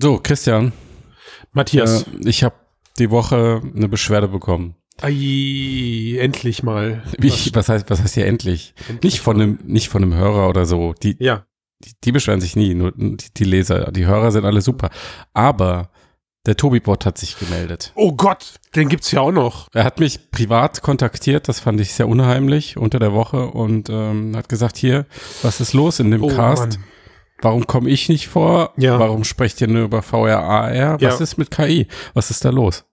So, Christian. Matthias. Äh, ich habe die Woche eine Beschwerde bekommen. Ai, endlich mal. Ich, was heißt, was heißt hier endlich? endlich nicht von einem, nicht von einem Hörer oder so. Die, ja. Die, die beschweren sich nie, nur die, die Leser, die Hörer sind alle super. Aber der Tobi-Bot hat sich gemeldet. Oh Gott, den gibt's ja auch noch. Er hat mich privat kontaktiert, das fand ich sehr unheimlich unter der Woche und ähm, hat gesagt, hier, was ist los in dem oh, Cast? Mann. Warum komme ich nicht vor? Ja. Warum sprecht ihr nur über VRAR? Was ja. ist mit KI? Was ist da los?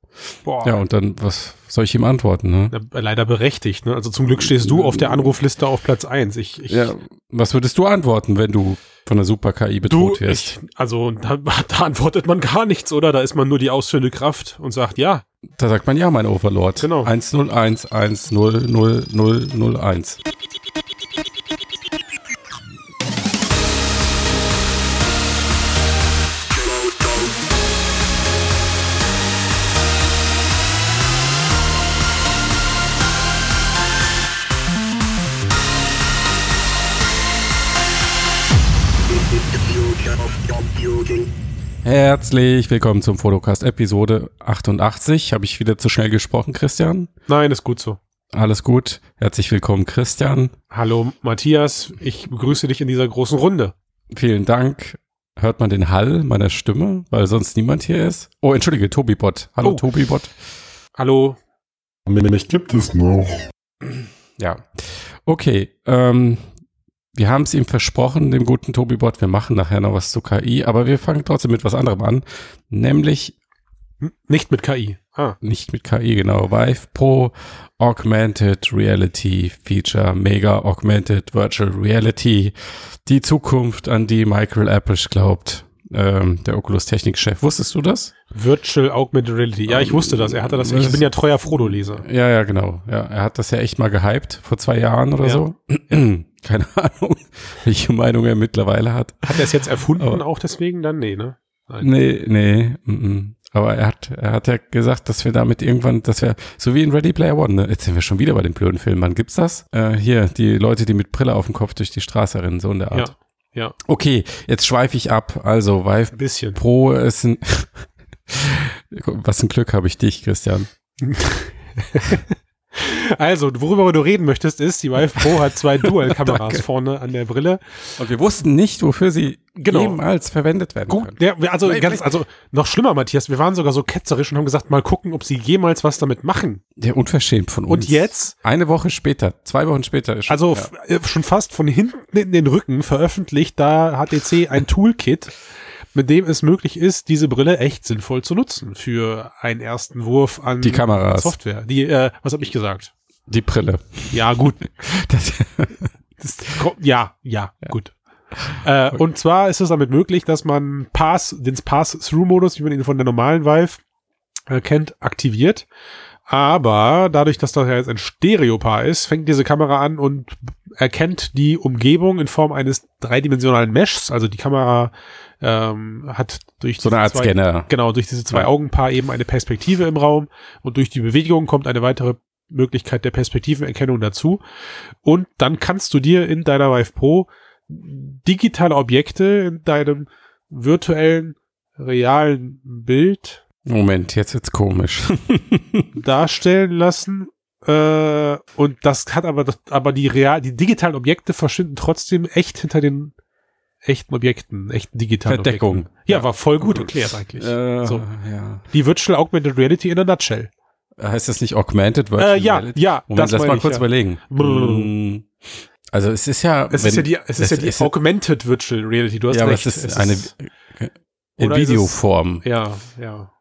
Boah. Ja, und dann, was soll ich ihm antworten? Ne? Leider berechtigt. Ne? Also zum Glück stehst du auf der Anrufliste auf Platz eins. Ich, ich ja, was würdest du antworten, wenn du von der Super-KI bedroht du, wirst? Ich, also da, da, antwortet man gar nichts, oder? Da ist man nur die ausführende Kraft und sagt ja. Da sagt man ja, mein Overlord. Genau. 101 Herzlich willkommen zum Fotocast Episode 88. Habe ich wieder zu schnell gesprochen, Christian? Nein, ist gut so. Alles gut. Herzlich willkommen, Christian. Hallo, Matthias. Ich begrüße dich in dieser großen Runde. Vielen Dank. Hört man den Hall meiner Stimme, weil sonst niemand hier ist? Oh, entschuldige, Tobi-Bot. Hallo, oh. Tobi-Bot. Hallo. Mich gibt es noch. Ja. Okay, ähm, wir haben es ihm versprochen, dem guten Tobi-Bot, wir machen nachher noch was zu KI, aber wir fangen trotzdem mit was anderem an, nämlich nicht mit KI. Ah. Nicht mit KI, genau. Vive Pro Augmented Reality Feature, Mega Augmented Virtual Reality. Die Zukunft, an die Michael Appisch glaubt. Ähm, der Oculus Technik-Chef. Wusstest du das? Virtual Augmented Reality. Ja, ich wusste das. Er hatte das. Ich bin ja treuer Frodo-Leser. Ja, ja, genau. Ja, er hat das ja echt mal gehypt vor zwei Jahren oder ja. so. Keine Ahnung, welche Meinung er mittlerweile hat. Hat er es jetzt erfunden Aber, auch deswegen dann? Nee, ne? Nein. Nee, nee. M -m. Aber er hat, er hat ja gesagt, dass wir damit irgendwann, dass wir, so wie in Ready Player One, ne? jetzt sind wir schon wieder bei den blöden Filmen. Wann gibt's das? Äh, hier, die Leute, die mit Brille auf dem Kopf durch die Straße rennen, so in der Art. Ja. ja. Okay, jetzt schweife ich ab. Also, Vive ein bisschen. Pro ist ein, was ein Glück habe ich dich, Christian. Also, worüber du reden möchtest, ist, die Vive Pro hat zwei Dual-Kameras vorne an der Brille. Und wir wussten nicht, wofür sie genau. jemals verwendet werden Gut, können. Ja, also, ganz, also noch schlimmer, Matthias, wir waren sogar so ketzerisch und haben gesagt, mal gucken, ob sie jemals was damit machen. Der unverschämt von uns. Und jetzt? Eine Woche später, zwei Wochen später ist schon, Also ja. schon fast von hinten in den Rücken veröffentlicht da HTC ein Toolkit, mit dem es möglich ist, diese Brille echt sinnvoll zu nutzen für einen ersten Wurf an die Kameras. Software. Die, äh, was habe ich gesagt? Die Brille. Ja, gut. das, das, ja, ja, ja, gut. Äh, okay. Und zwar ist es damit möglich, dass man Pass, den Pass-Through-Modus, wie man ihn von der normalen Vive äh, kennt, aktiviert. Aber dadurch, dass das ja jetzt ein Stereopaar ist, fängt diese Kamera an und erkennt die Umgebung in Form eines dreidimensionalen Meshs. Also die Kamera ähm, hat durch so eine Art zwei, Scanner. Genau, durch diese zwei ja. Augenpaar eben eine Perspektive im Raum und durch die Bewegung kommt eine weitere Möglichkeit der Perspektivenerkennung dazu. Und dann kannst du dir in deiner Vive Pro digitale Objekte in deinem virtuellen, realen Bild Moment, jetzt wird's komisch. darstellen lassen. Äh, und das hat aber, das, aber die real, die digitalen Objekte verschwinden trotzdem echt hinter den echten Objekten, echten digitalen Verdeckung. Objekten. Ja, war voll gut erklärt eigentlich. Äh, so. ja. Die Virtual Augmented Reality in a nutshell. Heißt das nicht Augmented Virtual äh, ja, Reality? Ja, Moment, lass mal ich, kurz ja. überlegen. Brrr. Also es ist ja, es wenn, ist ja die, es ist ja die ist Augmented Virtual Reality. Du hast ja, recht. aber es ist es eine ist, in Videoform. Ja, ja.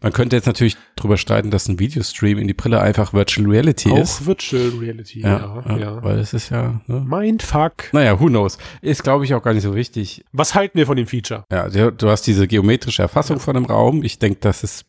Man könnte jetzt natürlich drüber streiten, dass ein Videostream in die Brille einfach Virtual Reality Auch ist. Auch Virtual Reality, ja, ja, ja. Weil es ist ja. Ne? Mindfuck. Naja, who knows. Ist, glaube ich, auch gar nicht so wichtig. Was halten wir von dem Feature? Ja, du hast diese geometrische Erfassung ja. von einem Raum. Ich denke, das ist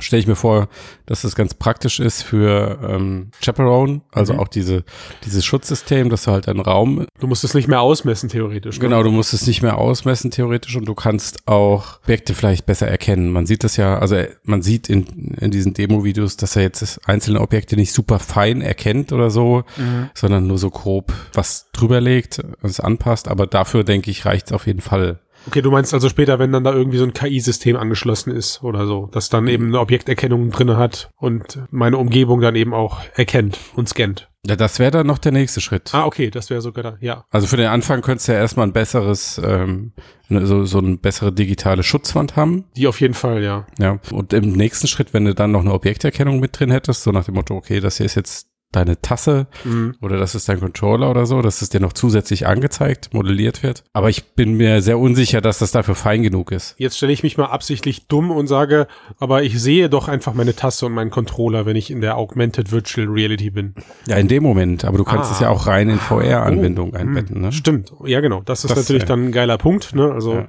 stelle ich mir vor, dass das ganz praktisch ist für ähm, Chaperone, also mhm. auch diese dieses Schutzsystem, dass du halt einen Raum. Du musst es nicht mehr ausmessen theoretisch. Ne? Genau, du musst es nicht mehr ausmessen theoretisch und du kannst auch Objekte vielleicht besser erkennen. Man sieht das ja, also man sieht in in diesen Demo-Videos, dass er jetzt einzelne Objekte nicht super fein erkennt oder so, mhm. sondern nur so grob was drüber legt, es anpasst. Aber dafür denke ich reicht es auf jeden Fall Okay, du meinst also später, wenn dann da irgendwie so ein KI-System angeschlossen ist oder so, das dann eben eine Objekterkennung drinne hat und meine Umgebung dann eben auch erkennt und scannt. Ja, das wäre dann noch der nächste Schritt. Ah, okay, das wäre sogar da, ja. Also für den Anfang könntest du ja erstmal ein besseres, ähm, ne, so, so eine bessere digitale Schutzwand haben. Die auf jeden Fall, ja. Ja. Und im nächsten Schritt, wenn du dann noch eine Objekterkennung mit drin hättest, so nach dem Motto, okay, das hier ist jetzt deine Tasse Mhm. oder das ist dein Controller oder so, dass es dir noch zusätzlich angezeigt, modelliert wird. Aber ich bin mir sehr unsicher, dass das dafür fein genug ist. Jetzt stelle ich mich mal absichtlich dumm und sage, aber ich sehe doch einfach meine Tasse und meinen Controller, wenn ich in der Augmented Virtual Reality bin. Ja, in dem Moment. Aber du kannst Ah. es ja auch rein in VR-Anwendungen Oh, einbetten. hm, Ne? Stimmt, ja genau. Das ist Das, natürlich ja. dann ein geiler Punkt, ne? Also, Ja.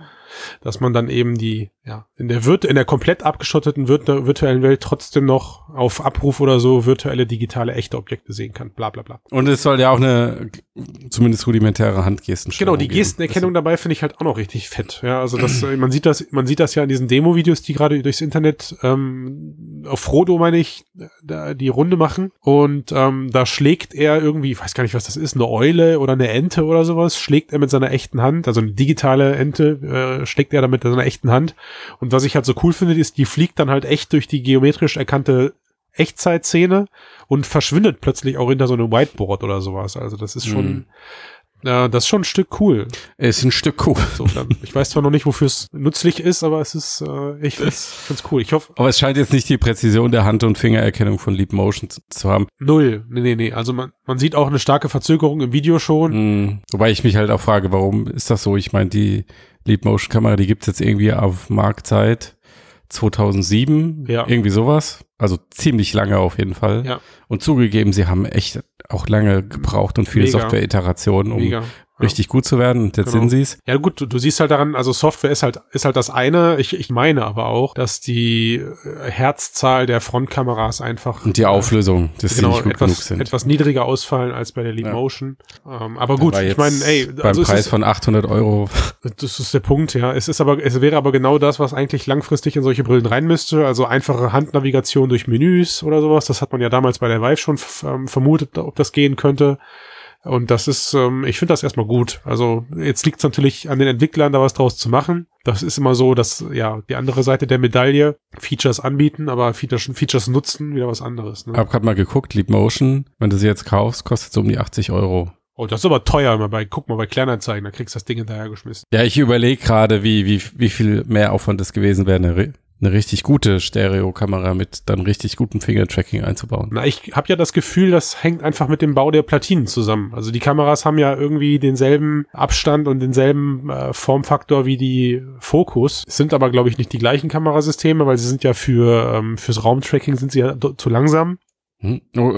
Dass man dann eben die, ja, in der virt in der komplett abgeschotteten virt virtuellen Welt trotzdem noch auf Abruf oder so virtuelle, digitale, echte Objekte sehen kann. Bla bla bla. Und es soll ja auch eine zumindest rudimentäre Handgesten Genau, die Gestenerkennung dabei finde ich halt auch noch richtig fett. Ja, also das, äh, man sieht das, man sieht das ja in diesen Demo-Videos, die gerade durchs Internet ähm, auf Frodo, meine ich, da die Runde machen. Und ähm, da schlägt er irgendwie, ich weiß gar nicht, was das ist, eine Eule oder eine Ente oder sowas, schlägt er mit seiner echten Hand, also eine digitale Ente, äh, schlägt er da mit seiner echten Hand. Und was ich halt so cool finde, ist, die fliegt dann halt echt durch die geometrisch erkannte Echtzeitszene und verschwindet plötzlich auch hinter so einem Whiteboard oder sowas. Also das ist schon, Mhm. Ja, das ist schon ein Stück cool. Ist ein Stück cool. So, dann, ich weiß zwar noch nicht, wofür es nützlich ist, aber es ist, äh, ich find's, find's cool. Ich hoffe, Aber es scheint jetzt nicht die Präzision der Hand- und Fingererkennung von Leap Motion zu- zu haben. null. Nee, nee, nee. Also man, man sieht auch eine starke Verzögerung im Video schon. Mhm. Wobei ich mich halt auch frage, warum ist das so? Ich meine, die Leap Motion Kamera, die gibt's jetzt irgendwie auf Marktzeit 2007, Ja. irgendwie sowas. Also ziemlich lange auf jeden Fall. Ja. Und zugegeben, sie haben echt auch lange gebraucht und viele. Software-Iterationen, um Mega. Richtig gut zu werden. Und jetzt Genau. sind sie's. Ja gut, du, du siehst halt daran, also Software ist halt, ist halt das eine. Ich, ich meine aber auch, dass die äh, Herzzahl der Frontkameras einfach Und die Auflösung, dass sie genau, nicht gut genug etwas, sind. etwas niedriger ausfallen als bei der Leap Ja. Motion. Ähm, aber gut, Aber ich meine, ey, beim also es Preis ist, von 800 Euro. Das ist der Punkt, ja. Es ist aber, es wäre aber genau das, was eigentlich langfristig in solche Brillen rein müsste. Also einfache Handnavigation durch Menüs oder sowas. Das hat man ja damals bei der Vive schon ähm, vermutet, ob das gehen könnte. Und das ist, ähm, ich finde das erstmal gut. Also jetzt liegt es natürlich an den Entwicklern, da was draus zu machen. Das ist immer so, dass ja die andere Seite der Medaille Features anbieten, aber Features, Features nutzen wieder was anderes. Ne? Hab grad mal geguckt, Leap Motion, wenn du sie jetzt kaufst, kostet so um die 80 Euro. Oh, das ist aber teuer immer bei, guck mal bei Kleinanzeigen, da kriegst du das Ding hinterhergeschmissen. Ja, ich überlege gerade, wie, wie, wie viel mehr Aufwand es gewesen wäre, eine, eine richtig gute Stereokamera mit dann richtig gutem Finger-Tracking einzubauen. Na, ich habe ja das Gefühl, das hängt einfach mit dem Bau der Platinen zusammen. Also die Kameras haben ja irgendwie denselben Abstand und denselben äh, Formfaktor wie die Focus. Es sind aber, glaube ich, nicht die gleichen Kamerasysteme, weil sie sind ja für ähm, fürs Raumtracking sind sie ja zu langsam. Hm? Oh,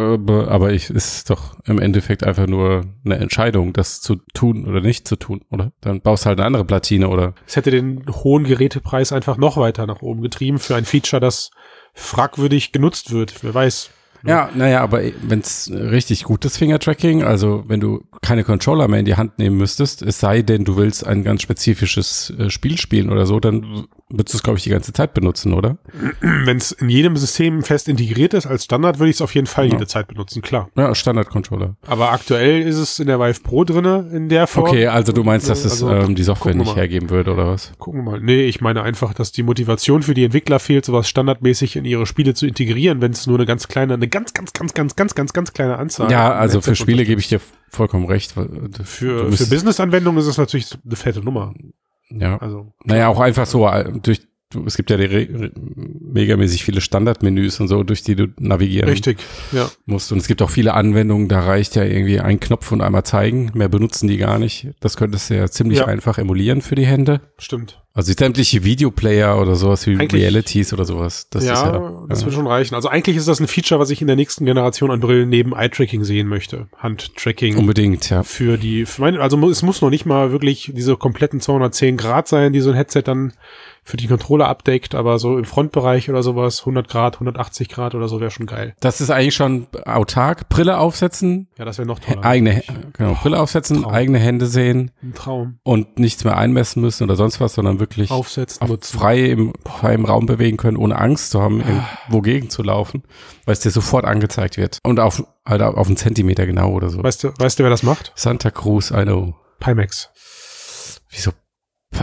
aber, ich ist doch im Endeffekt einfach nur eine Entscheidung, das zu tun oder nicht zu tun, oder? Dann baust halt eine andere Platine, oder? Es hätte den hohen Gerätepreis einfach noch weiter nach oben getrieben für ein Feature, das fragwürdig genutzt wird. Wer weiß. Ja, naja, aber wenn es richtig gutes Finger-Tracking, also wenn du keine Controller mehr in die Hand nehmen müsstest, es sei denn, du willst ein ganz spezifisches äh, Spiel spielen oder so, dann würdest du es, glaube ich, die ganze Zeit benutzen, oder? Wenn es in jedem System fest integriert ist als Standard, würde ich es auf jeden Fall Ja. jede Zeit benutzen, klar. Ja, Standard-Controller. Aber aktuell ist es in der Vive Pro drinne in der Form. Okay, also du meinst, dass es Also, ähm, die Software nicht hergeben würde, oder was? Gucken wir mal. Nee, ich meine einfach, dass die Motivation für die Entwickler fehlt, sowas standardmäßig in ihre Spiele zu integrieren, wenn es nur eine ganz kleine, eine ganz, ganz, ganz, ganz, ganz, ganz, ganz kleine Anzahl. Ja, also für Spiele gebe ich dir vollkommen recht. du- Für, für Business-Anwendungen ist es natürlich eine fette Nummer. Ja. Also, Naja, auch einfach so äh, durch, du, es gibt ja die megamäßig viele Standardmenüs und so, durch die du navigieren richtig, ja. musst. Und es gibt auch viele Anwendungen, da reicht ja irgendwie ein Knopf und einmal zeigen. Mehr benutzen die gar nicht. Das könntest du ja ziemlich Ja. einfach emulieren für die Hände. Stimmt. Also sämtliche Videoplayer oder sowas wie Eigentlich- Realities oder sowas. Das ja, ja, das wird schon reichen. Also eigentlich ist das ein Feature, was ich in der nächsten Generation an Brillen neben Eye-Tracking sehen möchte. Hand-Tracking. unbedingt, ja. für die, für meine, also es muss noch nicht mal wirklich diese kompletten 210 Grad sein, die so ein Headset dann für die Controller abdeckt, aber so im Frontbereich oder sowas, 100 Grad, 180 Grad oder so wäre schon geil. Das ist eigentlich schon autark. Brille aufsetzen, Ja, das wäre noch toller. eigene, genau, Brille aufsetzen, Traum. eigene Hände sehen Ein Traum. und nichts mehr einmessen müssen oder sonst was, sondern wirklich Aufsetzen, auf frei im, frei im Raum bewegen können, ohne Angst zu haben, irgendwo gegen zu laufen, weil es dir sofort angezeigt wird. Und auf, halt auf einen Zentimeter genau oder so. Weißt du, weißt du, wer das macht? Santa Cruz, I know. Pimax. Wieso?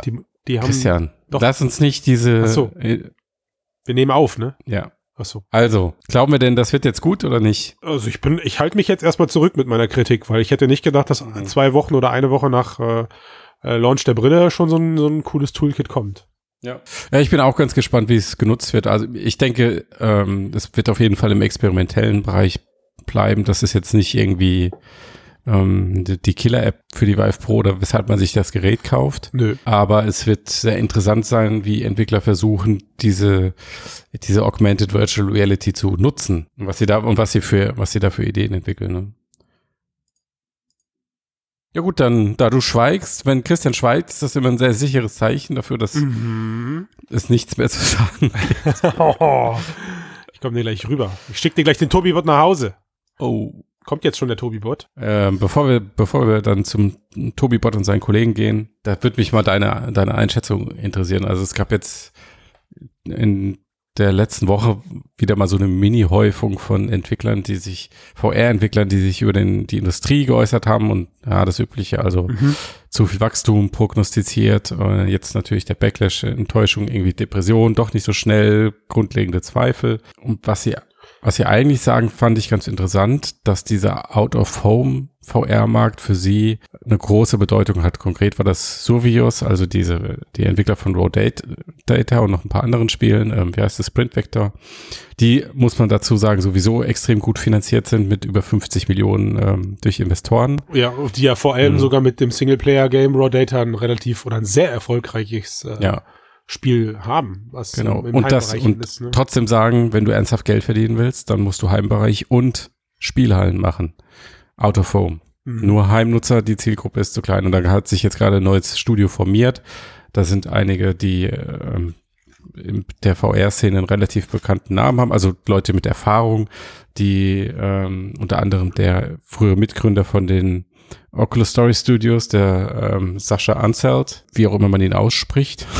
Die, Die haben, Christian, doch. lass uns nicht diese. Ach so. äh, wir nehmen auf, ne? Ja. Achso. Also, glauben wir denn, das wird jetzt gut oder nicht? Also ich bin, ich halte mich jetzt erstmal zurück mit meiner Kritik, weil ich hätte nicht gedacht, dass Mhm. zwei Wochen oder eine Woche nach äh, äh, Launch der Brille schon so ein, so ein cooles Toolkit kommt. Ja. ja, ich bin auch ganz gespannt, wie es genutzt wird. Also ich denke, ähm, es wird auf jeden Fall im experimentellen Bereich bleiben. Das ist jetzt nicht irgendwie ähm, die, die Killer-App für die Vive Pro oder weshalb man sich das Gerät kauft. Nö. Aber es wird sehr interessant sein, wie Entwickler versuchen, diese, diese Augmented Virtual Reality zu nutzen. Und was sie da, und was sie für, was sie da für Ideen entwickeln. Ne? Ja gut, dann, da du schweigst, wenn Christian schweigt, ist das immer ein sehr sicheres Zeichen dafür, dass Mhm. es nichts mehr zu sagen ich komme dir gleich rüber. Ich schicke dir gleich den Tobi-Bot nach Hause. Oh. Kommt jetzt schon der Tobi-Bot? Ähm, bevor wir, bevor wir dann zum Tobi Bot und seinen Kollegen gehen, da würde mich mal deine, deine Einschätzung interessieren. Also es gab jetzt in der letzten Woche wieder mal so eine Mini-Häufung von Entwicklern, die sich, VR-Entwicklern, die sich über den, die Industrie geäußert haben und ja, das Übliche, also zu viel Wachstum prognostiziert. Äh, jetzt natürlich der Backlash, Enttäuschung, irgendwie Depression, doch nicht so schnell, grundlegende Zweifel. Und was sie, was sie eigentlich sagen, fand ich ganz interessant, dass dieser Out-of-Home VR-Markt für sie eine große Bedeutung hat. Konkret war das Survios, also diese, die Entwickler von Data Data und noch ein paar anderen Spielen, ähm, wie heißt das, Sprint Vector, die, muss man dazu sagen, sowieso extrem gut finanziert sind mit über 50 Millionen ähm, durch Investoren. Ja, die ja vor allem Mhm. sogar mit dem Singleplayer-Game Raw Data ein relativ oder ein sehr erfolgreiches äh, Ja, Spiel haben, was genau. ähm, im Und das, und ist. Ne? trotzdem sagen, wenn du ernsthaft Geld verdienen willst, dann musst du Heimbereich und Spielhallen machen. Out of home. Mhm. Nur Heimnutzer, die Zielgruppe ist zu klein. Und da hat sich jetzt gerade ein neues Studio formiert. Da sind einige, die ähm, in der VR-Szene einen relativ bekannten Namen haben, also Leute mit Erfahrung, die ähm, unter anderem der frühere Mitgründer von den Oculus Story Studios, der ähm, Sascha Anselt, wie auch immer man ihn ausspricht.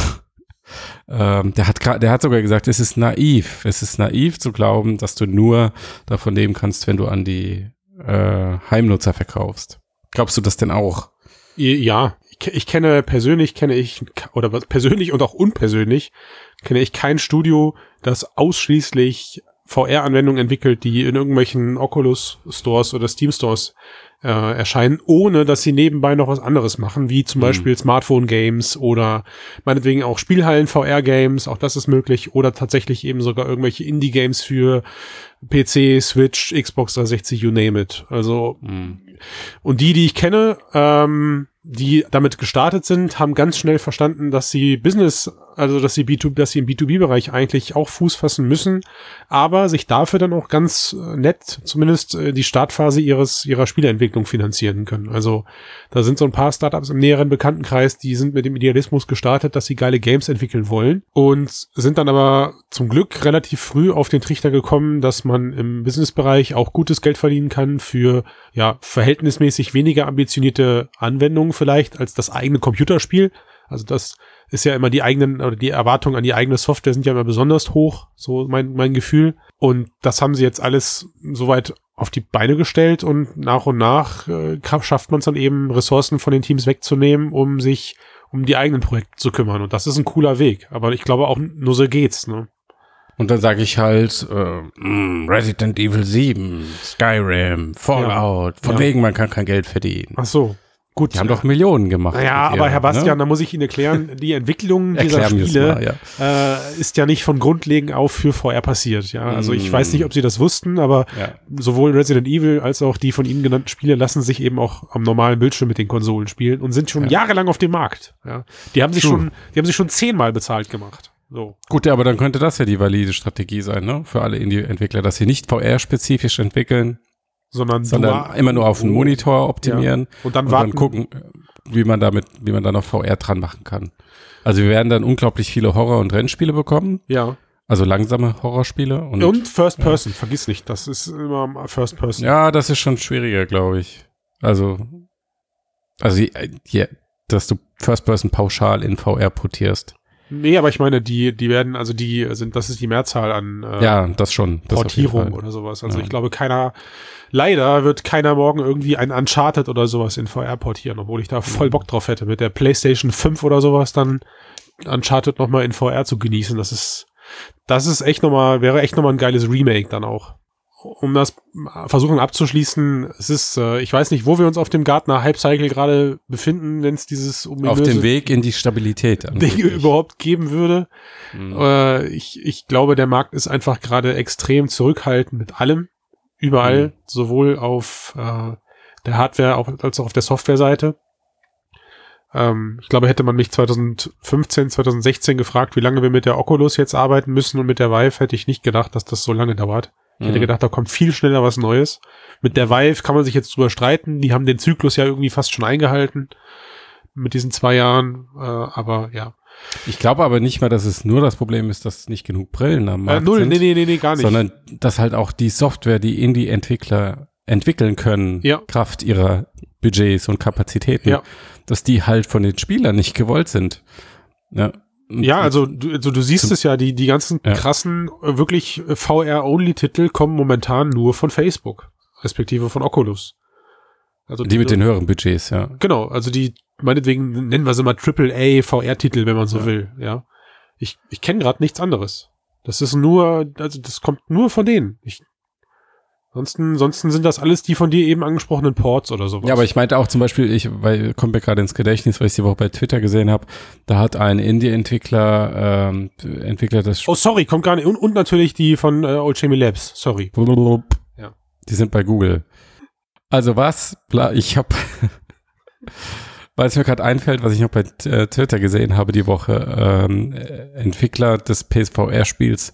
ähm, der hat der hat sogar gesagt, es ist naiv, es ist naiv zu glauben, dass du nur davon leben kannst, wenn du an die äh, Heimnutzer verkaufst. Glaubst du das denn auch? Ja, ich, ich kenne persönlich, kenne ich, oder persönlich und auch unpersönlich, kenne ich kein Studio, das ausschließlich VR-Anwendungen entwickelt, die in irgendwelchen Oculus Stores oder Steam Stores äh, erscheinen, ohne dass sie nebenbei noch was anderes machen, wie zum Mhm. Beispiel Smartphone-Games oder meinetwegen auch Spielhallen-VR-Games, auch das ist möglich, oder tatsächlich eben sogar irgendwelche Indie-Games für PC, Switch, Xbox 360, you name it. Also und die, die ich kenne, ähm, die damit gestartet sind, haben ganz schnell verstanden, dass sie Business, also dass sie B2, dass sie im B2B-Bereich eigentlich auch Fuß fassen müssen, aber sich dafür dann auch ganz äh, nett zumindest äh, die Startphase ihres ihrer Spieleentwicklung finanzieren können. Also da sind so ein paar Startups im näheren Bekanntenkreis, die sind mit dem Idealismus gestartet, dass sie geile Games entwickeln wollen und sind dann aber zum Glück relativ früh auf den Trichter gekommen, dass man im Businessbereich auch gutes Geld verdienen kann für ja verhältnismäßig weniger ambitionierte Anwendungen vielleicht als das eigene Computerspiel. Also das ist ja immer die eigenen oder die Erwartungen an die eigene Software sind ja immer besonders hoch, so mein, mein Gefühl. Und das haben sie jetzt alles soweit auf die Beine gestellt und nach und nach äh, schafft man es dann eben, Ressourcen von den Teams wegzunehmen, um sich um die eigenen Projekte zu kümmern. Und das ist ein cooler Weg. Aber ich glaube auch nur so geht's. Ne? Und dann sage ich halt äh, mm, Resident Evil 7, Skyrim, Fallout, von Ja. wegen man kann kein Geld verdienen. Ach so. Gut. Die haben doch Millionen gemacht. Ja, mit aber Herr Bastian, ne? da muss ich Ihnen erklären, die Entwicklung dieser Spiele mal, ja. äh, ist ja nicht von grundlegend auf für VR passiert. Ja, also ich Mm. weiß nicht, ob Sie das wussten, aber Ja. sowohl Resident Evil als auch die von Ihnen genannten Spiele lassen sich eben auch am normalen Bildschirm mit den Konsolen spielen und sind schon Ja. jahrelang auf dem Markt. Ja, die haben sich True. schon, die haben sich schon zehnmal bezahlt gemacht. So. Gut, ja, aber dann könnte das ja die valide Strategie sein, ne? Für alle Indie-Entwickler, dass sie nicht VR-spezifisch entwickeln, Sondern, sondern immer nur auf den Monitor optimieren und dann und warten. dann gucken, wie man damit, wie man da noch VR dran machen kann. Also wir werden dann unglaublich viele Horror- und Rennspiele bekommen, Ja. also langsame Horrorspiele und, Und First Person, vergiss nicht, das ist immer First Person. ja, das ist schon schwieriger, glaube ich. Also, also ja, dass du First Person pauschal in VR portierst. Nee, aber ich meine, die, die werden, also die sind, das ist die Mehrzahl an äh, Ja, das schon. Das Portierung oder sowas. Also Ja. ich glaube, keiner, leider wird keiner morgen irgendwie ein Uncharted oder sowas in VR portieren, obwohl ich da voll Bock drauf hätte. Mit der PlayStation 5 oder sowas dann Uncharted nochmal in VR zu genießen. Das ist, das ist echt nochmal, wäre echt nochmal ein geiles Remake dann auch. Um das versuchen abzuschließen, es ist, äh, ich weiß nicht, wo wir uns auf dem Gartner Hype Cycle gerade befinden, wenn es dieses Auf dem Weg in die Stabilität Dinge überhaupt geben würde. Mhm. Äh, ich, ich glaube, der Markt ist einfach gerade extrem zurückhaltend mit allem. Überall, mhm. sowohl auf äh, der Hardware als auch auf der Software-Seite. Ähm, ich glaube, hätte man mich 2015, 2016 gefragt, wie lange wir mit der Oculus jetzt arbeiten müssen und mit der Vive, hätte ich nicht gedacht, dass das so lange dauert. Ich hätte mhm. gedacht, da kommt viel schneller was Neues. Mit der Vive kann man sich jetzt drüber streiten. Die haben den Zyklus ja irgendwie fast schon eingehalten mit diesen zwei Jahren. Äh, aber ja. Ich glaube aber nicht mal, dass es nur das Problem ist, dass nicht genug Brillen am äh, Markt äh, null, sind. Nee, nee, nee, nee, gar nicht. Sondern dass halt auch die Software, die Indie-Entwickler entwickeln können, ja. Kraft ihrer Budgets und Kapazitäten, ja. dass die halt von den Spielern nicht gewollt sind. Ja, ja also du, also du siehst es ja, die, die ganzen ja. krassen, äh, wirklich äh, VR-Only-Titel kommen momentan nur von Facebook, respektive von Oculus. Also die, die mit den höheren Budgets, ja. Genau, also die, meinetwegen nennen wir sie mal AAA VR-Titel, wenn man so ja. will, ja. Ich, ich kenne gerade nichts anderes. Das ist nur, also das kommt nur von denen. Ich Ansonsten, ansonsten sind das alles die von dir eben angesprochenen Ports oder sowas. Ja, aber ich meinte auch zum Beispiel, ich, weil kommt mir gerade ins Gedächtnis, weil ich die Woche bei Twitter gesehen habe, da hat ein Indie-Entwickler ähm, Entwickler das. Oh, sorry, kommt gar nicht. Und, und natürlich die von äh, Old Chemie Labs, sorry. Ja. Die sind bei Google. Also was? Ich habe, weil es mir gerade einfällt, was ich noch bei äh, Twitter gesehen habe die Woche, ähm, Entwickler des PSVR-Spiels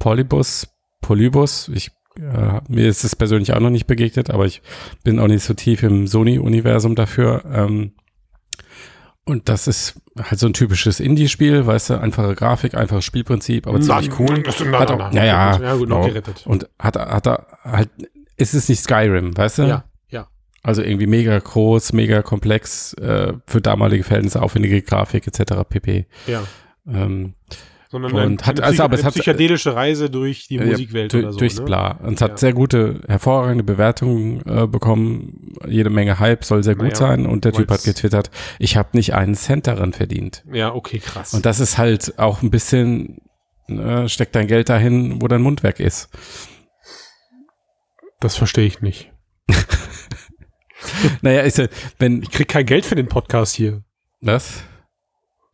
Polybus, Polybus, ich äh, mir ist es persönlich auch noch nicht begegnet, aber ich bin auch nicht so tief im Sony-Universum dafür. Ähm, und das ist halt so ein typisches Indie-Spiel, weißt du, einfache Grafik, einfaches Spielprinzip, aber ziemlich cool. Hat auch, ja, ja, gut, noch gerettet. Und hat, hat er halt, ist es nicht Skyrim, weißt du? Ja, ja. Also irgendwie mega groß, mega komplex, äh, für damalige Verhältnisse aufwendige Grafik etc. pp. Ja. Ähm, sondern und eine, hat, also, aber es hat psychedelische Reise durch die Musikwelt durch, oder so. Durchs ne? Bla. Und es hat ja. sehr gute, hervorragende Bewertungen äh, bekommen. Jede Menge Hype soll sehr gut naja, sein. Und der Typ hat getwittert, ich habe nicht einen Cent daran verdient. Ja, okay, krass. Und das ist halt auch ein bisschen, äh, steck dein Geld dahin, wo dein Mundwerk ist. Das verstehe ich nicht. naja, ist ja, wenn. Ich krieg kein Geld für den Podcast hier. Was?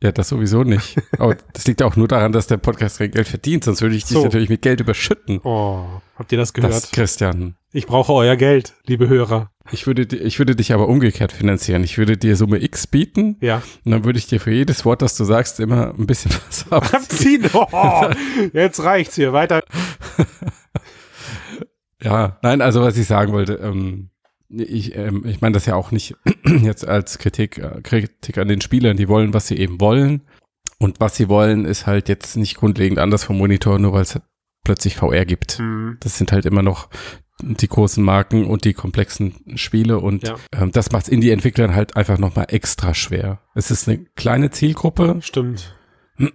Ja, das sowieso nicht. Aber das liegt auch nur daran, dass der Podcast kein Geld verdient, sonst würde ich dich so. natürlich mit Geld überschütten. Oh, habt ihr das gehört? Das, Christian. Ich brauche euer Geld, liebe Hörer. Ich würde, ich würde dich aber umgekehrt finanzieren. Ich würde dir Summe X bieten. Ja. Und dann würde ich dir für jedes Wort, das du sagst, immer ein bisschen was abziehen. Oh, jetzt reicht's hier. Weiter. ja, nein, also was ich sagen wollte, ähm, ich, ähm, ich meine das ja auch nicht jetzt als Kritik, äh, Kritik an den Spielern, die wollen, was sie eben wollen. Und was sie wollen, ist halt jetzt nicht grundlegend anders vom Monitor, nur weil es halt plötzlich VR gibt. Mhm. Das sind halt immer noch die großen Marken und die komplexen Spiele und ja. ähm, das macht Indie-Entwicklern halt einfach nochmal extra schwer. Es ist eine kleine Zielgruppe. Stimmt.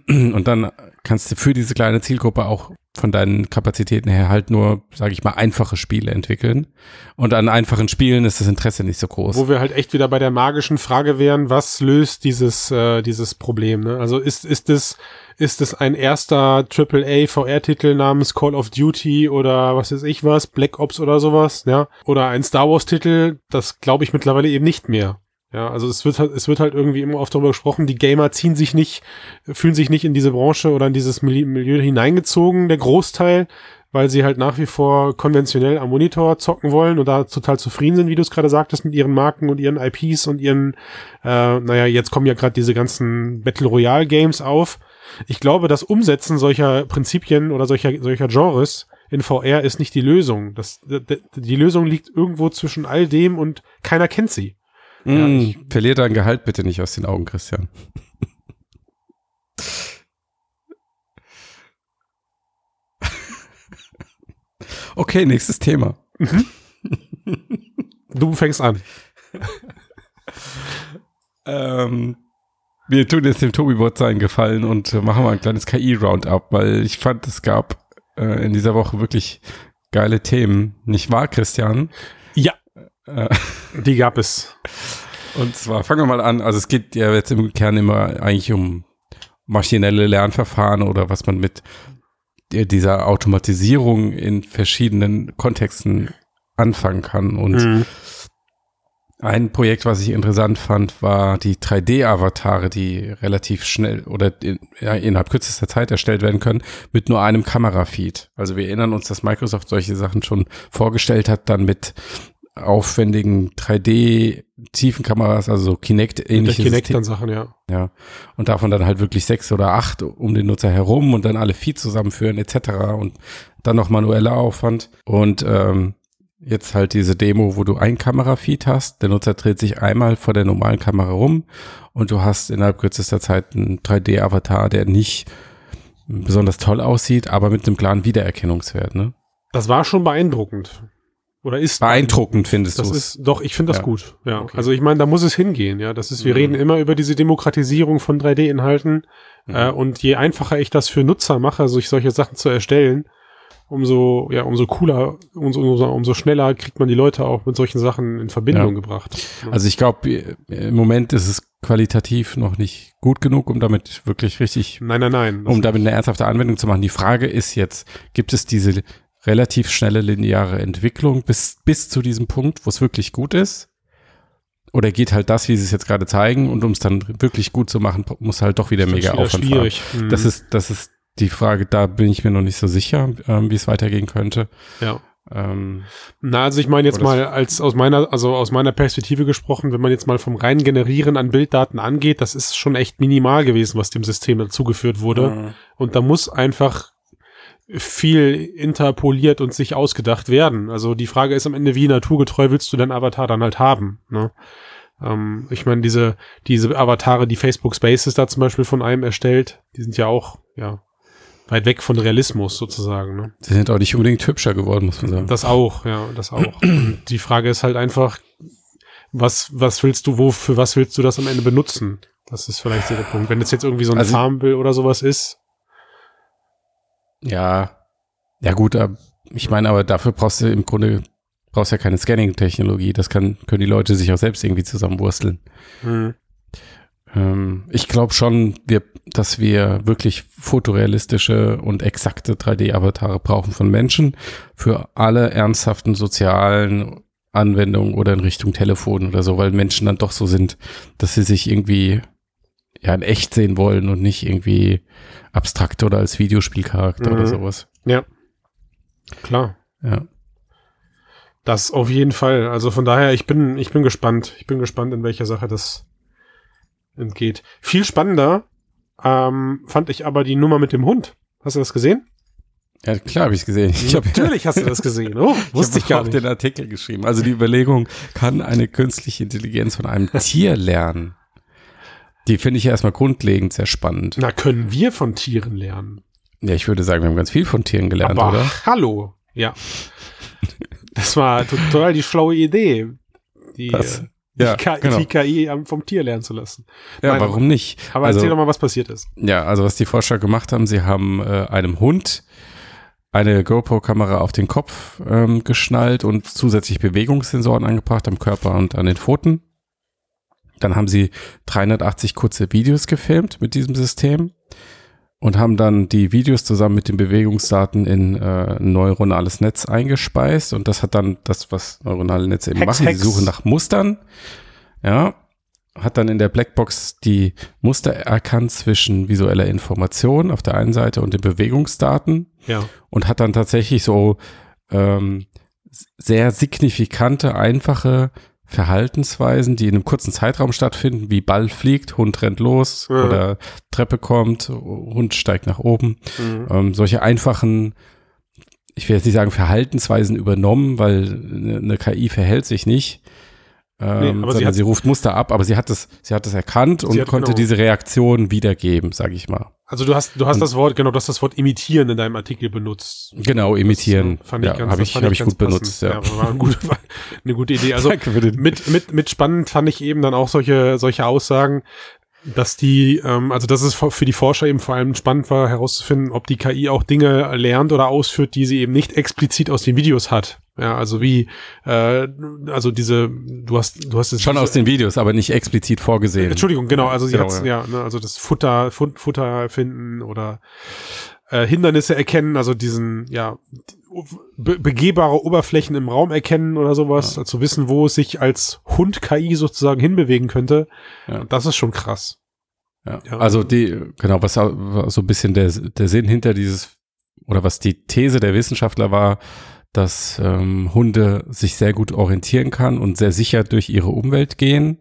Und dann kannst du für diese kleine Zielgruppe auch von deinen Kapazitäten her halt nur, sage ich mal, einfache Spiele entwickeln. Und an einfachen Spielen ist das Interesse nicht so groß. Wo wir halt echt wieder bei der magischen Frage wären, was löst dieses, äh, dieses Problem? Ne? Also ist, ist es ist es ein erster AAA VR-Titel namens Call of Duty oder was weiß ich was, Black Ops oder sowas, ja? Oder ein Star Wars-Titel, das glaube ich mittlerweile eben nicht mehr. Ja, also es wird halt, es wird halt irgendwie immer oft darüber gesprochen, die Gamer ziehen sich nicht, fühlen sich nicht in diese Branche oder in dieses Milieu hineingezogen, der Großteil, weil sie halt nach wie vor konventionell am Monitor zocken wollen und da total zufrieden sind, wie du es gerade sagtest, mit ihren Marken und ihren IPs und ihren, äh, naja, jetzt kommen ja gerade diese ganzen Battle Royale Games auf. Ich glaube, das Umsetzen solcher Prinzipien oder solcher, solcher Genres in VR ist nicht die Lösung. Das, die Lösung liegt irgendwo zwischen all dem und keiner kennt sie. Mm, ja, verlier dein Gehalt bitte nicht aus den Augen, Christian. okay, nächstes Thema. Mhm. Du fängst an. ähm, wir tun jetzt dem Tobi-Bot seinen Gefallen und machen mal ein kleines KI-Roundup, weil ich fand, es gab äh, in dieser Woche wirklich geile Themen. Nicht wahr, Christian? Ja. Äh, Die gab es. Und zwar fangen wir mal an. Also es geht ja jetzt im Kern immer eigentlich um maschinelle Lernverfahren oder was man mit dieser Automatisierung in verschiedenen Kontexten anfangen kann. Und mhm. ein Projekt, was ich interessant fand, war die 3D-Avatare, die relativ schnell oder in, ja, innerhalb kürzester Zeit erstellt werden können mit nur einem Kamerafeed. Also wir erinnern uns, dass Microsoft solche Sachen schon vorgestellt hat, dann mit aufwendigen 3D-Tiefenkameras, also so Kinect-ähnliche Kinect dann Sachen, ja. Ja. Und davon dann halt wirklich sechs oder acht um den Nutzer herum und dann alle Feed zusammenführen etc. und dann noch manueller Aufwand. Und ähm, jetzt halt diese Demo, wo du ein Kamerafeed hast. Der Nutzer dreht sich einmal vor der normalen Kamera rum und du hast innerhalb kürzester Zeit einen 3D-Avatar, der nicht besonders toll aussieht, aber mit einem klaren Wiedererkennungswert. Ne? Das war schon beeindruckend. Oder ist beeindruckend, findest du? Das ist doch, ich finde das ja. gut. Ja, okay. also ich meine, da muss es hingehen. Ja, das ist. Wir mhm. reden immer über diese Demokratisierung von 3D-Inhalten mhm. äh, und je einfacher ich das für Nutzer mache, sich solche Sachen zu erstellen, umso ja umso cooler, umso, umso, umso schneller kriegt man die Leute auch mit solchen Sachen in Verbindung ja. gebracht. Also ich glaube, im Moment ist es qualitativ noch nicht gut genug, um damit wirklich richtig, nein, nein, nein, um damit eine ernsthafte Anwendung zu machen. Die Frage ist jetzt, gibt es diese relativ schnelle lineare Entwicklung bis, bis zu diesem Punkt, wo es wirklich gut ist? Oder geht halt das, wie sie es jetzt gerade zeigen, und um es dann wirklich gut zu machen, muss halt doch wieder mega wieder Aufwand schwierig. Mhm. Das ist, das ist die Frage, da bin ich mir noch nicht so sicher, ähm, wie es weitergehen könnte. Ja. Ähm, Na, also ich meine jetzt mal als aus meiner, also aus meiner Perspektive gesprochen, wenn man jetzt mal vom reinen Generieren an Bilddaten angeht, das ist schon echt minimal gewesen, was dem System dazugeführt wurde. Mhm. Und da muss einfach viel interpoliert und sich ausgedacht werden. Also die Frage ist am Ende, wie naturgetreu willst du dein Avatar dann halt haben? Ne? Ähm, ich meine, diese, diese Avatare, die Facebook Spaces da zum Beispiel von einem erstellt, die sind ja auch, ja, weit weg von Realismus sozusagen. Ne? Sie sind auch nicht unbedingt hübscher geworden, muss man sagen. Das auch, ja, das auch. Und die Frage ist halt einfach, was, was willst du, wo, für was willst du das am Ende benutzen? Das ist vielleicht der Punkt. Wenn es jetzt irgendwie so ein also, Farmbill oder sowas ist, ja, ja gut, ich meine, aber dafür brauchst du im Grunde brauchst ja keine Scanning-Technologie. Das kann, können die Leute sich auch selbst irgendwie zusammenwursteln. Mhm. Ähm, ich glaube schon, wir, dass wir wirklich fotorealistische und exakte 3D-Avatare brauchen von Menschen für alle ernsthaften sozialen Anwendungen oder in Richtung Telefon oder so, weil Menschen dann doch so sind, dass sie sich irgendwie ja in echt sehen wollen und nicht irgendwie abstrakt oder als Videospielcharakter mhm. oder sowas. Ja. Klar. Ja. Das auf jeden Fall. Also von daher, ich bin, ich bin gespannt. Ich bin gespannt, in welcher Sache das entgeht. Viel spannender ähm, fand ich aber die Nummer mit dem Hund. Hast du das gesehen? Ja, klar habe ich es gesehen. Ich hab, Natürlich hast du das gesehen. Oh, wusste ich, ich gar nicht. den Artikel geschrieben. Also die Überlegung, kann eine künstliche Intelligenz von einem Tier lernen? Die finde ich ja erstmal grundlegend sehr spannend. Na, können wir von Tieren lernen? Ja, ich würde sagen, wir haben ganz viel von Tieren gelernt, Aber oder? Hallo, ja. Das war total die schlaue Idee, die, die, ja, KI, genau. die KI vom Tier lernen zu lassen. Ja, Nein, warum nicht? Aber also, erzähl doch mal, was passiert ist. Ja, also was die Forscher gemacht haben, sie haben äh, einem Hund eine GoPro-Kamera auf den Kopf ähm, geschnallt und zusätzlich Bewegungssensoren angebracht am Körper und an den Pfoten. Dann haben sie 380 kurze Videos gefilmt mit diesem System und haben dann die Videos zusammen mit den Bewegungsdaten in äh, ein neuronales Netz eingespeist und das hat dann das, was neuronale Netze eben Hex, machen, Hex. die Suche nach Mustern. Ja, hat dann in der Blackbox die Muster erkannt zwischen visueller Information auf der einen Seite und den Bewegungsdaten. Ja. Und hat dann tatsächlich so ähm, sehr signifikante, einfache Verhaltensweisen, die in einem kurzen Zeitraum stattfinden, wie Ball fliegt, Hund rennt los ja. oder Treppe kommt, Hund steigt nach oben. Mhm. Ähm, solche einfachen, ich will jetzt nicht sagen Verhaltensweisen übernommen, weil eine KI verhält sich nicht. Ähm, nee, sondern sie, sie, ruft Muster ab, aber sie hat das, sie hat das erkannt und konnte genau. diese Reaktion wiedergeben, sage ich mal. Also du hast, du hast und, das Wort, genau, du hast das Wort imitieren in deinem Artikel benutzt. Genau, imitieren. Das, fand ich ja, ganz, habe ich, hab ich gut passend. benutzt. Ja, ja war, eine gute, war eine gute Idee. Also mit, mit, mit spannend fand ich eben dann auch solche, solche Aussagen. Dass die, ähm, also dass es für die Forscher eben vor allem spannend war, herauszufinden, ob die KI auch Dinge lernt oder ausführt, die sie eben nicht explizit aus den Videos hat. Ja, also wie, äh, also diese, du hast, du hast es schon aus den Videos, aber nicht explizit vorgesehen. Entschuldigung, genau, also sie genau, hat ja, ne, also das Futter, Futter finden oder äh, Hindernisse erkennen, also diesen, ja, be begehbare Oberflächen im Raum erkennen oder sowas, ja. zu wissen, wo es sich als Hund-KI sozusagen hinbewegen könnte. Ja. Das ist schon krass. Ja. ja. Also die, genau, was so ein bisschen der, der Sinn hinter dieses, oder was die These der Wissenschaftler war, dass ähm, Hunde sich sehr gut orientieren kann und sehr sicher durch ihre Umwelt gehen.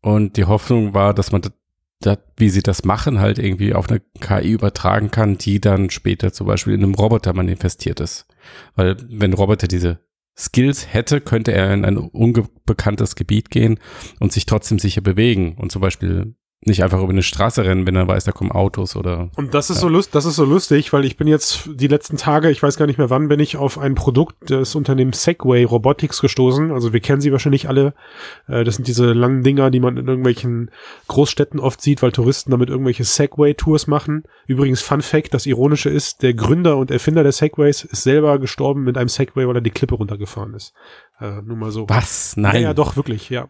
Und die Hoffnung war, dass man das, wie sie das machen, halt irgendwie auf eine KI übertragen kann, die dann später zum Beispiel in einem Roboter manifestiert ist. Weil wenn Roboter diese Skills hätte, könnte er in ein unbekanntes Gebiet gehen und sich trotzdem sicher bewegen und zum Beispiel nicht einfach über eine Straße rennen, wenn er weiß, da kommen Autos oder. Und das ist ja. so lust, das ist so lustig, weil ich bin jetzt die letzten Tage, ich weiß gar nicht mehr wann, bin ich auf ein Produkt des Unternehmens Segway Robotics gestoßen. Also wir kennen sie wahrscheinlich alle. Äh, das sind diese langen Dinger, die man in irgendwelchen Großstädten oft sieht, weil Touristen damit irgendwelche Segway-Tours machen. Übrigens Fun Fact, das Ironische ist, der Gründer und Erfinder der Segways ist selber gestorben mit einem Segway, weil er die Klippe runtergefahren ist. Äh, nur mal so. Was? Nein. Ja, ja doch, wirklich, ja.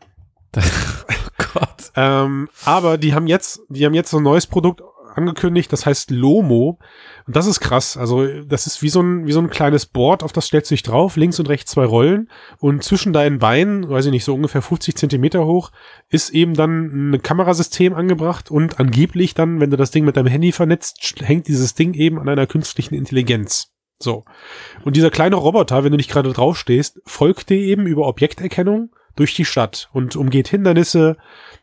Gott. Ähm, aber die haben jetzt, die haben jetzt so ein neues Produkt angekündigt, das heißt Lomo. Und das ist krass. Also, das ist wie so ein, wie so ein kleines Board, auf das stellst du dich drauf, links und rechts zwei Rollen. Und zwischen deinen Beinen, weiß ich nicht, so ungefähr 50 Zentimeter hoch, ist eben dann ein Kamerasystem angebracht und angeblich dann, wenn du das Ding mit deinem Handy vernetzt, hängt dieses Ding eben an einer künstlichen Intelligenz. So. Und dieser kleine Roboter, wenn du nicht gerade draufstehst, folgt dir eben über Objekterkennung durch die Stadt und umgeht Hindernisse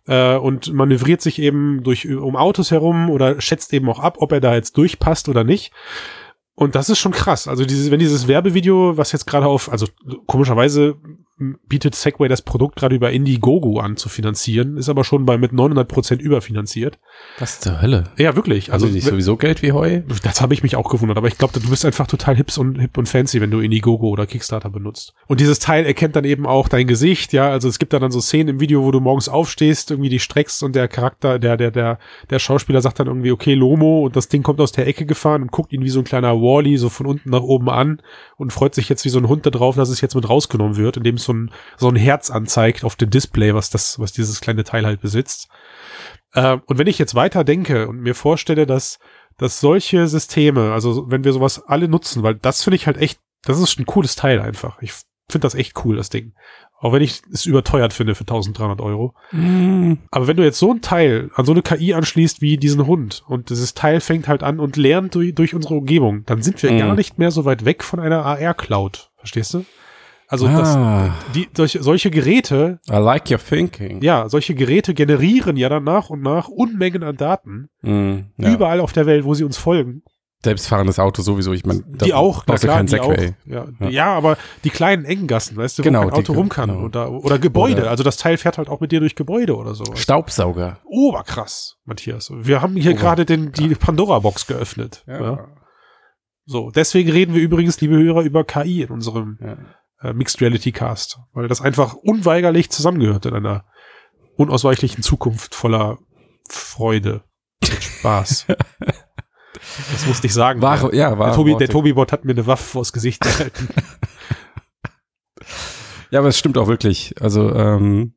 äh, und manövriert sich eben durch um Autos herum oder schätzt eben auch ab, ob er da jetzt durchpasst oder nicht. Und das ist schon krass. Also dieses, wenn dieses Werbevideo, was jetzt gerade auf, also komischerweise bietet Segway das Produkt gerade über Indiegogo an zu finanzieren, ist aber schon bei mit 900 Prozent überfinanziert. Was zur Hölle? Ja, wirklich. Also, also nicht sowieso Geld wie Heu? Das habe ich mich auch gewundert, aber ich glaube, du bist einfach total hips und hip und fancy, wenn du Indiegogo oder Kickstarter benutzt. Und dieses Teil erkennt dann eben auch dein Gesicht, ja, also es gibt da dann so Szenen im Video, wo du morgens aufstehst, irgendwie die streckst und der Charakter, der der der der Schauspieler sagt dann irgendwie okay, Lomo und das Ding kommt aus der Ecke gefahren und guckt ihn wie so ein kleiner Wally so von unten nach oben an und freut sich jetzt wie so ein Hund darauf, dass es jetzt mit rausgenommen wird, indem es so ein so ein Herz anzeigt auf dem Display, was das, was dieses kleine Teil halt besitzt. Äh, und wenn ich jetzt weiter denke und mir vorstelle, dass, dass solche Systeme, also wenn wir sowas alle nutzen, weil das finde ich halt echt, das ist ein cooles Teil einfach. Ich finde das echt cool, das Ding. Auch wenn ich es überteuert finde für 1300 Euro. Mm. Aber wenn du jetzt so ein Teil an so eine KI anschließt wie diesen Hund und dieses Teil fängt halt an und lernt durch, durch unsere Umgebung, dann sind wir mm. gar nicht mehr so weit weg von einer AR-Cloud. Verstehst du? Also ah. das, die, solche, solche Geräte. I like your thinking. Ja, solche Geräte generieren ja dann nach und nach Unmengen an Daten. Mm, ja. Überall auf der Welt, wo sie uns folgen. Selbstfahrendes Auto sowieso, ich meine, die auch, na klar, kein die auch. Ja, ja. ja, aber die kleinen engen Gassen, weißt du, wo genau, ein Auto rum kann genau. oder, oder Gebäude, oder also das Teil fährt halt auch mit dir durch Gebäude oder so. Staubsauger. Oberkrass, Matthias. Wir haben hier gerade den die Pandora Box geöffnet. Ja. ja. So, deswegen reden wir übrigens, liebe Hörer, über KI in unserem ja äh, Mixed Reality Cast, weil das einfach unweigerlich zusammengehört in einer unausweichlichen Zukunft voller Freude und Spaß. das musste ich sagen. War, ja, war der, Tobi, der Tobi-Bot hat mir eine Waffe vors Gesicht gehalten. ja, aber es stimmt auch wirklich. Also ähm,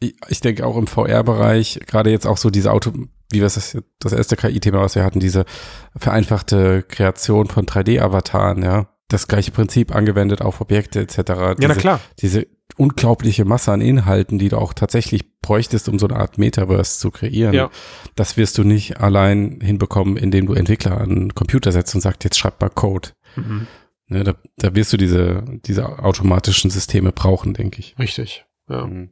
ich, ich denke auch im VR-Bereich, gerade jetzt auch so diese Auto, wie wir das, das erste KI-Thema, was wir hatten, diese vereinfachte Kreation von 3D-Avataren, ja das gleiche Prinzip angewendet auf Objekte etc. Diese, ja, na klar. Diese unglaubliche Masse an Inhalten, die du auch tatsächlich bräuchtest, um so eine Art Metaverse zu kreieren. Ja. Das wirst du nicht allein hinbekommen, indem du Entwickler an den Computer setzt und sagst, jetzt schreib mal Code. Mhm. Ne, da, da wirst du diese, diese automatischen Systeme brauchen, denke ich. Richtig. Ja. Mhm.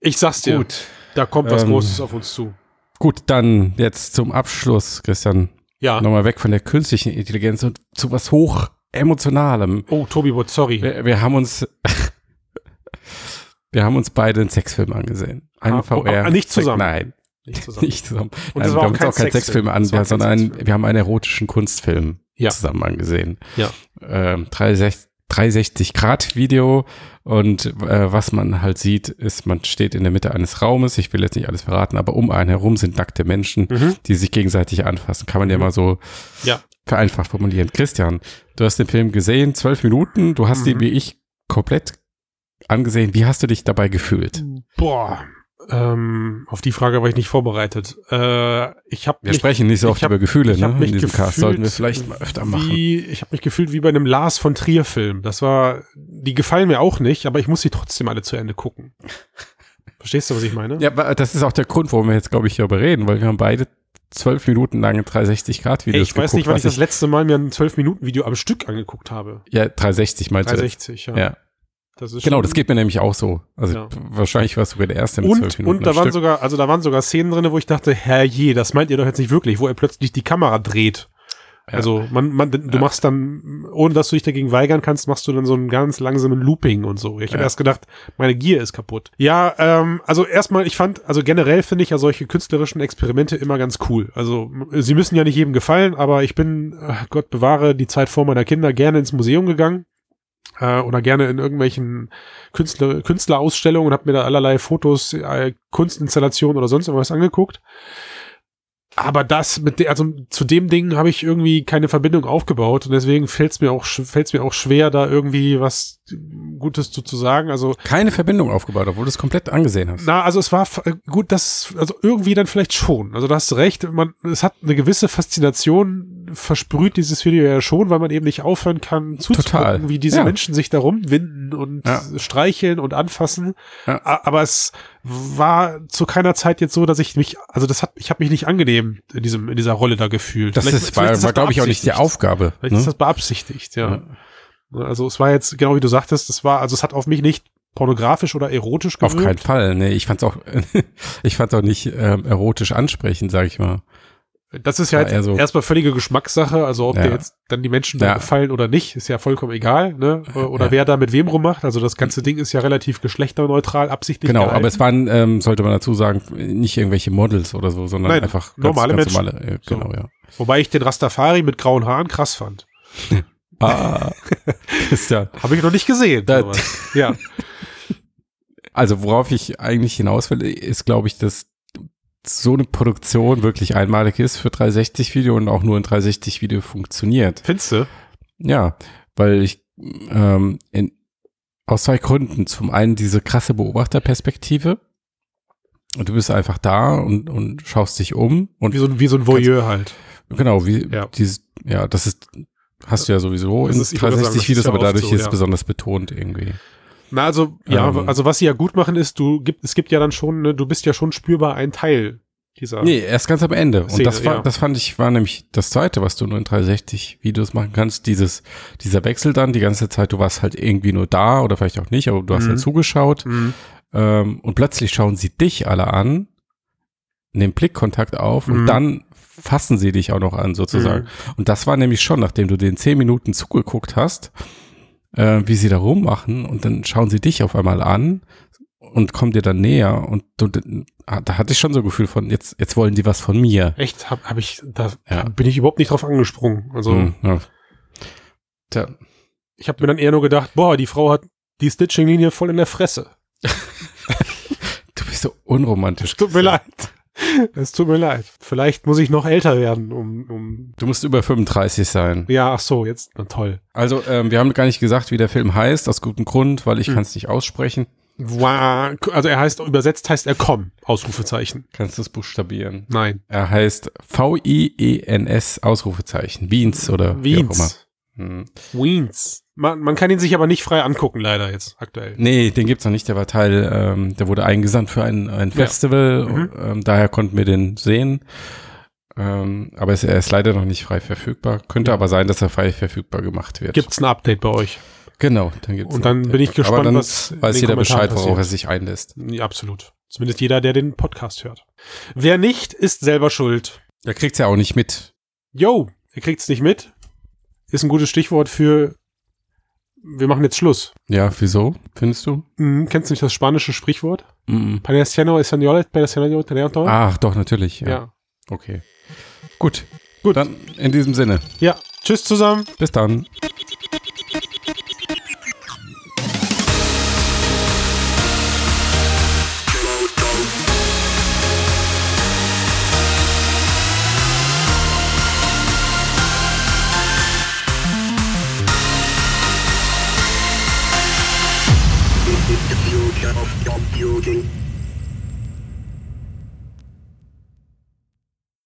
Ich sag's dir, Gut. da kommt was ähm, Großes auf uns zu. Gut, dann jetzt zum Abschluss, Christian. Ja. Nochmal weg von der künstlichen Intelligenz und zu was hoch emotionalem. Oh, Tobi Wood, sorry. Wir, wir haben uns, wir haben uns beide einen Sexfilm angesehen. Einen ah, VR. Oh, ah, nicht zusammen. Nein. Nicht zusammen. nicht zusammen. Und Nein, wir haben uns auch keinen Sexfilm an, sondern einen, wir haben einen erotischen Kunstfilm ja. zusammen angesehen. Ja. Ähm, 63, 360-Grad-Video und äh, was man halt sieht, ist, man steht in der Mitte eines Raumes. Ich will jetzt nicht alles verraten, aber um einen herum sind nackte Menschen, Mhm. die sich gegenseitig anfassen. Kann man ja Mhm. mal so Ja. vereinfacht formulieren. Christian, du hast den Film gesehen, zwölf Minuten, du hast ihn Mhm. wie ich komplett angesehen. Wie hast du dich dabei gefühlt? Boah, ähm, auf die Frage war ich nicht vorbereitet. Äh, ich habe Wir sprechen nicht so oft hab- über Gefühle, ich ne? hab In mich diesem Cast sollten wir vielleicht mal öfter machen. Wie, ich habe mich gefühlt wie bei einem Lars von Trier Film. Das war, die gefallen mir auch nicht, aber ich muss sie trotzdem alle zu Ende gucken. Verstehst du, was ich meine? Ja, aber das ist auch der Grund, warum wir jetzt, glaube ich, darüber reden, weil wir haben beide zwölf Minuten lange 360-Grad-Videos Ey, ich weiß nicht, wann ich das letzte Mal mir ein 12-Minuten-Video am Stück angeguckt habe. Ja, 360 meinst 360, du? ja. Ja. Das ist Genau, das geht mir nämlich auch so. Also Ja. wahrscheinlich warst du sogar der Erste mit Und, zwölf Minuten und da waren Stück. sogar, also da waren sogar Szenen drin, wo ich dachte, herrje, das meint ihr doch jetzt nicht wirklich, wo er plötzlich die Kamera dreht. Ja. Also man, man, du Ja. machst dann, ohne dass du dich dagegen weigern kannst, machst du dann so einen ganz langsamen Looping und so. Ich habe Ja. erst gedacht, meine Gier ist kaputt. Ja, ähm, also erstmal, ich fand, also generell finde ich ja solche künstlerischen Experimente immer ganz cool. Also m- sie müssen ja nicht jedem gefallen, aber ich bin, äh, Gott bewahre, die Zeit vor meiner Kinder gerne ins Museum gegangen äh, oder gerne in irgendwelchen Künstler, Künstlerausstellungen und habe mir da allerlei Fotos, äh, Kunstinstallationen oder sonst irgendwas angeguckt. Aber das mit der, also zu dem Ding habe ich irgendwie keine Verbindung aufgebaut und deswegen fällt es mir auch fällt's mir auch schwer, da irgendwie was Gutes zu, zu sagen. Also Keine Verbindung aufgebaut, obwohl du es komplett angesehen hast. na, also es war f- gut, das, also irgendwie dann vielleicht schon. Also da hast du recht, man, es hat eine gewisse Faszination, versprüht dieses Video ja schon, weil man eben nicht aufhören kann zuzugucken, wie diese Ja. Menschen sich da rumwinden und Ja. streicheln und anfassen. Ja. Aber es war zu keiner Zeit jetzt so, dass ich mich, also das hat, ich habe mich nicht angenehm in diesem, in dieser Rolle da gefühlt. Das Vielleicht- ist, vielleicht war, ist war glaube ich, auch nicht die. Aufgabe. Vielleicht Ne? ist das beabsichtigt, ja. Ja. Also es war jetzt, genau wie du sagtest, das war, also es hat auf mich nicht pornografisch oder erotisch Auf gewirkt. keinen Fall. Nee, ich fand's auch, ich fand's auch nicht ähm, erotisch ansprechend, sag ich mal. Das ist ja War jetzt so- erstmal völlige Geschmackssache, also ob Ja. dir jetzt dann die Menschen da Ja. gefallen oder nicht, ist ja vollkommen egal, ne? Oder Ja. wer da mit wem rummacht. Also das ganze Ding ist ja relativ geschlechterneutral, absichtlich. Genau, gehalten. aber es waren, ähm, sollte man dazu sagen, nicht irgendwelche Models oder so, sondern Nein, einfach ganz, normale ganz Menschen. normale. Äh, So. genau, ja. Wobei ich den Rastafari mit grauen Haaren krass fand. Ah, Christian. Habe ich noch nicht gesehen. Ja. Also worauf ich eigentlich hinaus will, ist, glaube ich, dass so eine Produktion wirklich einmalig ist für 360-Video und auch nur in 360-Video funktioniert. Findest du? Ja, weil ich ähm, in, aus zwei Gründen. Zum einen diese krasse Beobachterperspektive. Und du bist einfach da und, und schaust dich um. Und Wie so, ein- wie so ein Voyeur halt. genau, wie Ja. dieses, ja, das ist, hast du ja sowieso Das in ist- ich wollte sagen, das ist 360 Videos, aber dadurch so, ist es ja. besonders betont irgendwie. Na, also, ja, Ähm. also was sie ja gut machen ist, du gibt, es gibt ja dann schon, ne, du bist ja schon spürbar ein Teil dieser. Nee, erst ganz am Ende. Und Szene, das, war, ja. das fand ich, war nämlich das zweite, was du nur in 360 Videos machen kannst. Dieses, dieser Wechsel dann die ganze Zeit, du warst halt irgendwie nur da oder vielleicht auch nicht, aber du hast Mhm. halt zugeschaut. Mhm. Ähm, und plötzlich schauen sie dich alle an, nehmen Blickkontakt auf Mhm. und dann fassen sie dich auch noch an, sozusagen. Und das war nämlich schon, nachdem du den zehn Minuten zugeguckt hast, äh, wie sie da rummachen und dann schauen sie dich auf einmal an und kommen dir dann näher und du, da hatte ich schon so ein Gefühl von, jetzt, jetzt wollen die was von mir. Echt, hab, hab ich, da Ja. bin ich überhaupt nicht drauf angesprungen. Also, Hm, ja. Tja, ich habe mir dann eher nur gedacht, boah, die Frau hat die Stitching-Linie voll in der Fresse. du bist so unromantisch. Tut mir leid. Es tut mir leid. Vielleicht muss ich noch älter werden, um, um Du musst über 35 sein. ja, ach so, jetzt, na toll. Also, ähm, wir haben gar nicht gesagt, wie der Film heißt, aus gutem Grund, weil ich Hm. kann es nicht aussprechen. Also er heißt, übersetzt heißt er komm, Ausrufezeichen. Kannst du es buchstabieren? Nein. Er heißt V-I-E-N-S, Ausrufezeichen. Wiens oder wie auch immer. Wiens. Hm. Wiens. Man, man kann ihn sich aber nicht frei angucken, leider jetzt aktuell. Nee, den gibt's noch nicht. Der war Teil, ähm, der wurde eingesandt für ein, ein Festival. Mhm. Ähm, daher konnten wir den sehen. Ähm, aber es, er ist leider noch nicht frei verfügbar. Könnte aber sein, dass er frei verfügbar gemacht wird. Gibt's ein Update bei euch? Genau, dann gibt's Und dann bin ich gespannt, aber dann was weiß jeder Kommentaren Bescheid, worauf er sich einlässt. Ja, absolut. Zumindest jeder, der den Podcast hört. Wer nicht, ist selber schuld. Er kriegt's ja auch nicht mit. Yo, ihr kriegt's nicht mit. Ist ein gutes Stichwort für wir machen jetzt Schluss. Ja, wieso, findest du? Mhm, kennst du nicht das spanische Sprichwort? Mhm. Español, Palestino italiano? Ach, doch, natürlich. Ja. ja. Okay. Gut. Gut. Dann in diesem Sinne. Ja. Tschüss zusammen. Bis dann. children